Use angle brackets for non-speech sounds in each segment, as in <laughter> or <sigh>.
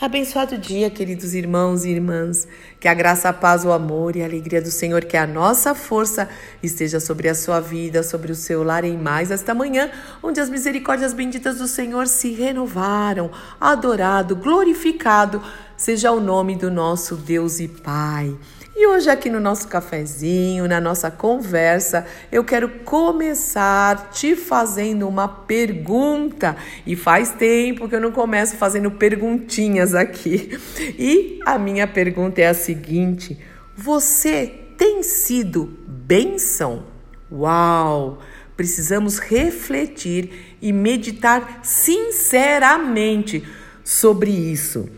Abençoado dia, queridos irmãos e irmãs. Que a graça, a paz, o amor e a alegria do Senhor, que a nossa força esteja sobre a sua vida, sobre o seu lar em mais esta manhã, onde as misericórdias benditas do Senhor se renovaram. Adorado, glorificado seja o nome do nosso Deus e Pai. E hoje, aqui no nosso cafezinho, na nossa conversa, eu quero começar te fazendo uma pergunta. E faz tempo que eu não começo fazendo perguntinhas aqui. E a minha pergunta é a seguinte: Você tem sido bênção? Uau! Precisamos refletir e meditar sinceramente sobre isso.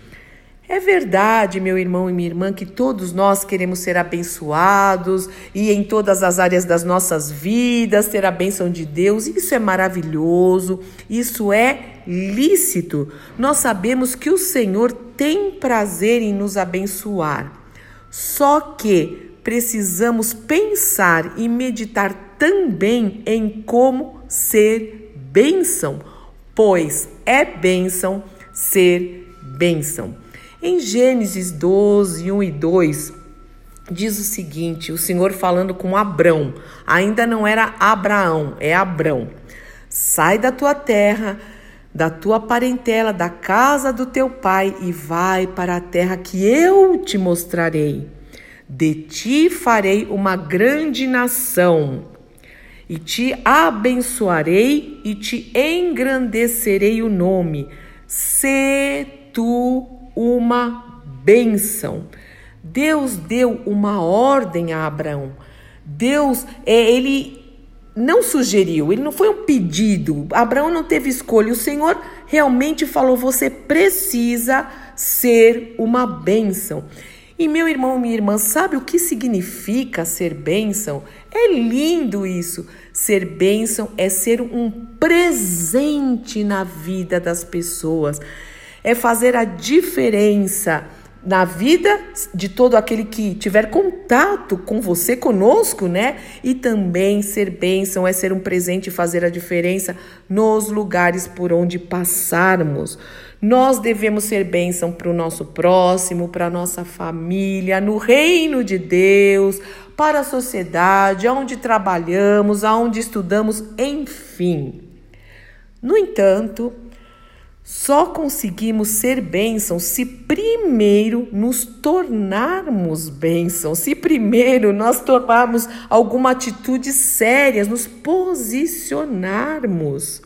É verdade, meu irmão e minha irmã, que todos nós queremos ser abençoados e em todas as áreas das nossas vidas ter a bênção de Deus. Isso é maravilhoso, isso é lícito. Nós sabemos que o Senhor tem prazer em nos abençoar. Só que precisamos pensar e meditar também em como ser bênção, pois é bênção ser bênção. Em Gênesis 12, 1 e 2, diz o seguinte: o Senhor falando com Abrão, ainda não era Abraão, é Abrão. Sai da tua terra, da tua parentela, da casa do teu pai e vai para a terra que eu te mostrarei. De ti farei uma grande nação e te abençoarei e te engrandecerei o nome. Se tu uma bênção. Deus deu uma ordem a Abraão. Deus, é, ele não sugeriu, ele não foi um pedido. Abraão não teve escolha. O Senhor realmente falou: você precisa ser uma bênção. E meu irmão, minha irmã, sabe o que significa ser bênção? É lindo isso. Ser bênção é ser um presente na vida das pessoas é fazer a diferença na vida de todo aquele que tiver contato com você, conosco, né? E também ser bênção é ser um presente e fazer a diferença nos lugares por onde passarmos. Nós devemos ser bênção para o nosso próximo, para a nossa família, no reino de Deus, para a sociedade, aonde trabalhamos, aonde estudamos, enfim. No entanto, só conseguimos ser bênçãos se primeiro nos tornarmos bênçãos, se primeiro nós tomarmos alguma atitude séria, nos posicionarmos.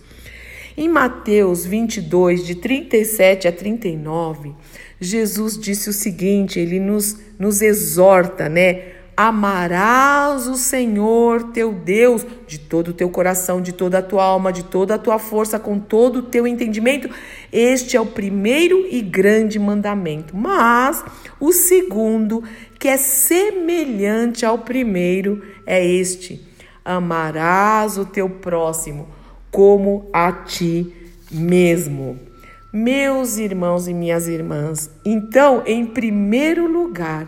Em Mateus 22, de 37 a 39, Jesus disse o seguinte: ele nos, nos exorta, né? Amarás o Senhor teu Deus de todo o teu coração, de toda a tua alma, de toda a tua força, com todo o teu entendimento. Este é o primeiro e grande mandamento. Mas o segundo, que é semelhante ao primeiro, é este: amarás o teu próximo como a ti mesmo. Meus irmãos e minhas irmãs, então, em primeiro lugar,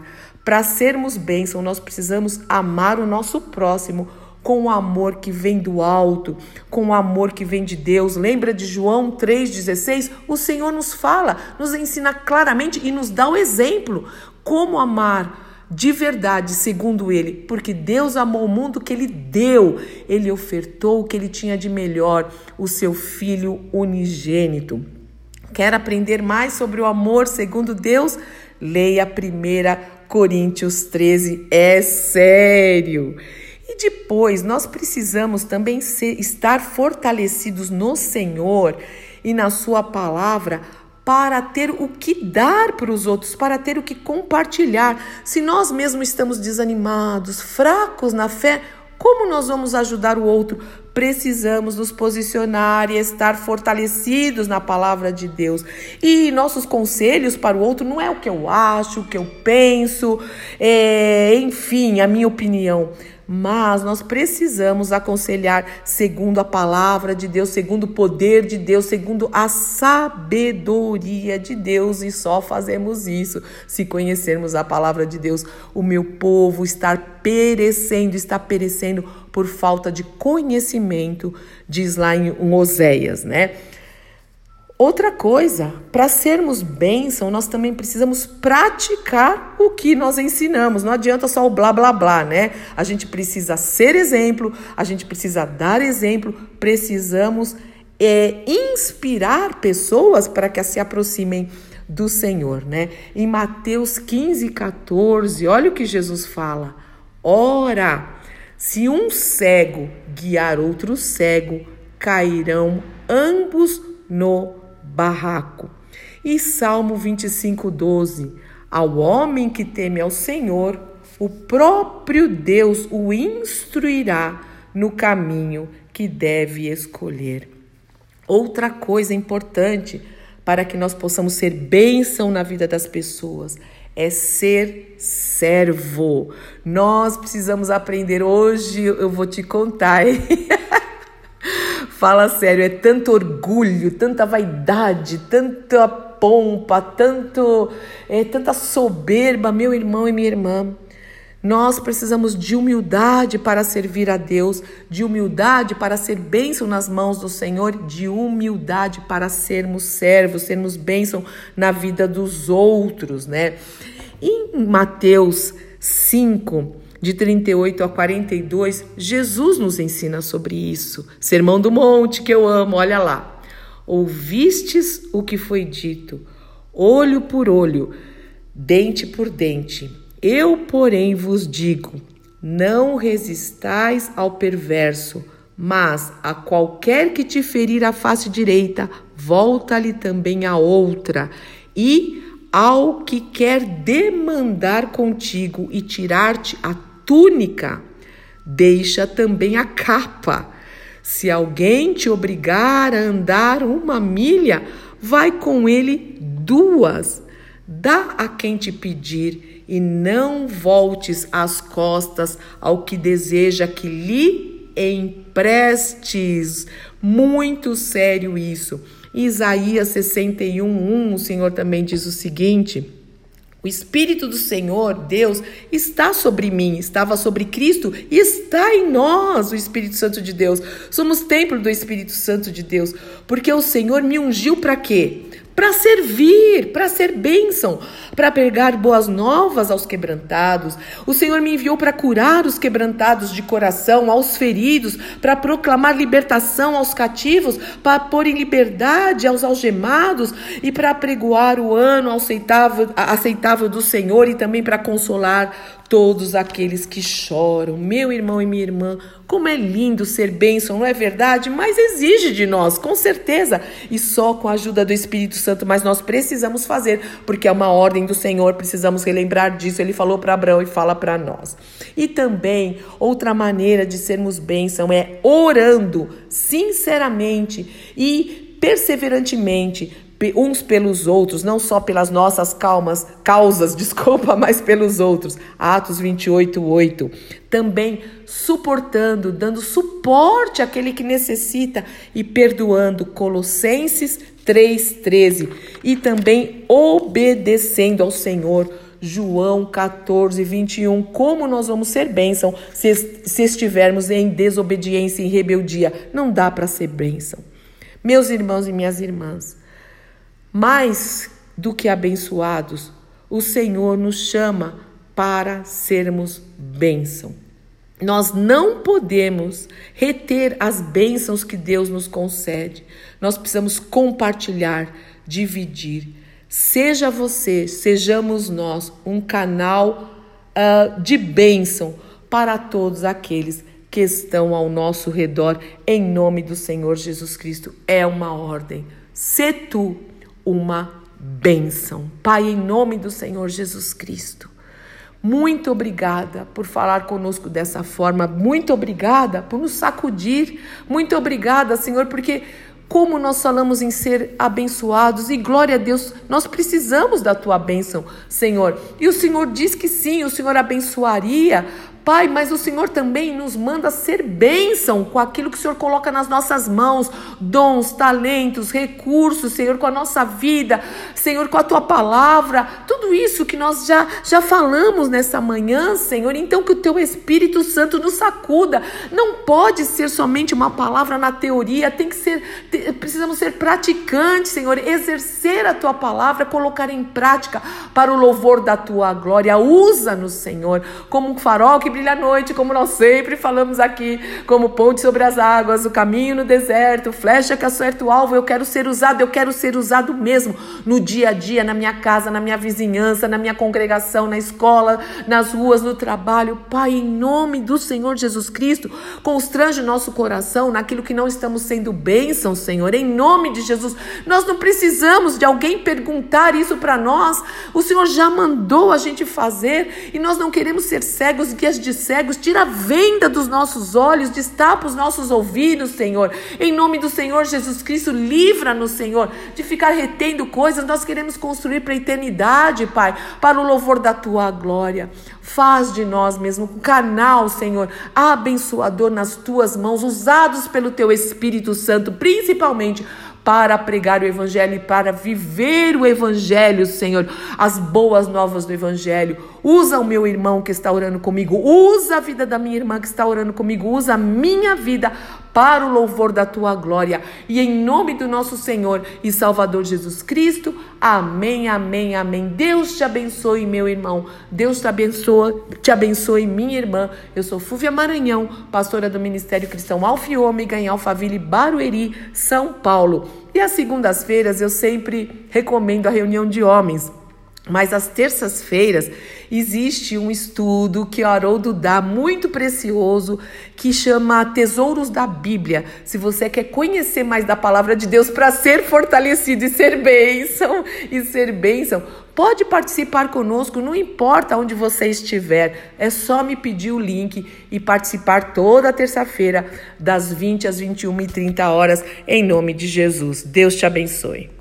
para sermos bênção, nós precisamos amar o nosso próximo com o amor que vem do alto, com o amor que vem de Deus. Lembra de João 3,16? O Senhor nos fala, nos ensina claramente e nos dá o exemplo como amar de verdade, segundo ele, porque Deus amou o mundo que ele deu, ele ofertou o que ele tinha de melhor, o seu filho unigênito. Quer aprender mais sobre o amor segundo Deus? Leia a primeira Coríntios 13 é sério. E depois nós precisamos também ser, estar fortalecidos no Senhor e na Sua palavra para ter o que dar para os outros, para ter o que compartilhar. Se nós mesmos estamos desanimados, fracos na fé, como nós vamos ajudar o outro? Precisamos nos posicionar e estar fortalecidos na palavra de Deus. E nossos conselhos para o outro não é o que eu acho, o que eu penso, é, enfim, a minha opinião mas nós precisamos aconselhar segundo a palavra de Deus, segundo o poder de Deus, segundo a sabedoria de Deus, e só fazemos isso se conhecermos a palavra de Deus. O meu povo está perecendo, está perecendo por falta de conhecimento, diz lá em Oséias, né? Outra coisa, para sermos bênção, nós também precisamos praticar o que nós ensinamos. Não adianta só o blá blá blá, né? A gente precisa ser exemplo, a gente precisa dar exemplo, precisamos é, inspirar pessoas para que se aproximem do Senhor, né? Em Mateus 15, 14, olha o que Jesus fala. Ora, se um cego guiar outro cego, cairão ambos no barraco. E Salmo 25, 12. Ao homem que teme ao Senhor, o próprio Deus o instruirá no caminho que deve escolher. Outra coisa importante para que nós possamos ser bênção na vida das pessoas é ser servo. Nós precisamos aprender. Hoje eu vou te contar. Hein? <laughs> Fala sério, é tanto orgulho, tanta vaidade, tanta pompa, tanto, é, tanta soberba, meu irmão e minha irmã. Nós precisamos de humildade para servir a Deus, de humildade para ser bênção nas mãos do Senhor, de humildade para sermos servos, sermos bênção na vida dos outros, né? Em Mateus 5, de 38 a 42, Jesus nos ensina sobre isso. Sermão do Monte, que eu amo, olha lá. Ouvistes o que foi dito, olho por olho, dente por dente. Eu, porém, vos digo: não resistais ao perverso, mas a qualquer que te ferir a face direita, volta-lhe também a outra. E ao que quer demandar contigo e tirar-te a túnica, deixa também a capa. Se alguém te obrigar a andar uma milha, vai com ele duas. Dá a quem te pedir e não voltes as costas ao que deseja que lhe emprestes. Muito sério isso. Isaías 61, 1, o Senhor também diz o seguinte. O Espírito do Senhor, Deus, está sobre mim, estava sobre Cristo e está em nós, o Espírito Santo de Deus. Somos templo do Espírito Santo de Deus, porque o Senhor me ungiu para quê? Para servir, para ser bênção, para pregar boas novas aos quebrantados. O Senhor me enviou para curar os quebrantados de coração, aos feridos, para proclamar libertação aos cativos, para pôr em liberdade aos algemados e para pregoar o ano aceitável, aceitável do Senhor e também para consolar todos aqueles que choram. Meu irmão e minha irmã, como é lindo ser bênção, não é verdade? Mas exige de nós, com certeza. E só com a ajuda do Espírito Santo, mas nós precisamos fazer, porque é uma ordem do Senhor, precisamos relembrar disso. Ele falou para Abraão e fala para nós. E também, outra maneira de sermos bênção é orando sinceramente e perseverantemente uns pelos outros, não só pelas nossas calmas, causas, <laughs> desculpa, mas pelos outros. Atos 28, 8. Também suportando, dando suporte àquele que necessita e perdoando. Colossenses 3,13. E também obedecendo ao Senhor. João 14, 21. Como nós vamos ser bênção se, se estivermos em desobediência e rebeldia? Não dá para ser bênção. Meus irmãos e minhas irmãs, mais do que abençoados, o Senhor nos chama para sermos bênção. Nós não podemos reter as bênçãos que Deus nos concede. Nós precisamos compartilhar, dividir. Seja você, sejamos nós um canal uh, de bênção para todos aqueles que estão ao nosso redor, em nome do Senhor Jesus Cristo. É uma ordem. Se tu uma bênção. Pai, em nome do Senhor Jesus Cristo. Muito obrigada por falar conosco dessa forma. Muito obrigada por nos sacudir. Muito obrigada, Senhor, porque como nós falamos em ser abençoados e glória a Deus, nós precisamos da tua bênção, Senhor. E o Senhor diz que sim, o Senhor abençoaria. Pai, mas o Senhor também nos manda ser bênção com aquilo que o Senhor coloca nas nossas mãos, dons, talentos, recursos, Senhor, com a nossa vida, Senhor, com a tua palavra, tudo isso que nós já, já falamos nessa manhã, Senhor, então que o teu Espírito Santo nos sacuda. Não pode ser somente uma palavra na teoria, tem que ser, precisamos ser praticantes, Senhor, exercer a tua palavra, colocar em prática para o louvor da tua glória. Usa-nos, Senhor, como um farol que brilha à noite, como nós sempre falamos aqui, como ponte sobre as águas, o caminho no deserto, flecha que acerta o alvo. Eu quero ser usado, eu quero ser usado mesmo no dia a dia, na minha casa, na minha vizinhança, na minha congregação, na escola, nas ruas, no trabalho. Pai, em nome do Senhor Jesus Cristo, constrange o nosso coração naquilo que não estamos sendo bênção, Senhor. Em nome de Jesus, nós não precisamos de alguém perguntar isso para nós. O Senhor já mandou a gente fazer e nós não queremos ser cegos, guias de cegos. Tira a venda dos nossos olhos, destapa os nossos ouvidos, Senhor. Em nome do Senhor Jesus Cristo, livra-nos, Senhor, de ficar retendo coisas. Nós queremos construir para a eternidade, Pai, para o louvor da tua glória. Faz de nós mesmo um canal, Senhor, abençoador nas tuas mãos, usados pelo teu Espírito Santo, principalmente para pregar o Evangelho e para viver o Evangelho, Senhor, as boas novas do Evangelho. Usa o meu irmão que está orando comigo, usa a vida da minha irmã que está orando comigo, usa a minha vida para o louvor da tua glória. E em nome do nosso Senhor e Salvador Jesus Cristo, amém, amém, amém. Deus te abençoe, meu irmão. Deus te abençoe, te abençoe, minha irmã. Eu sou Fúvia Maranhão, pastora do Ministério Cristão Alfa e Ômega em Alphaville, Barueri, São Paulo. E às segundas-feiras eu sempre recomendo a reunião de homens. Mas às terças-feiras existe um estudo que o Haroldo dá muito precioso que chama Tesouros da Bíblia. Se você quer conhecer mais da palavra de Deus para ser fortalecido e ser bênção e ser bênção, pode participar conosco, não importa onde você estiver. É só me pedir o link e participar toda terça-feira das 20 às 21 e 30 horas em nome de Jesus. Deus te abençoe.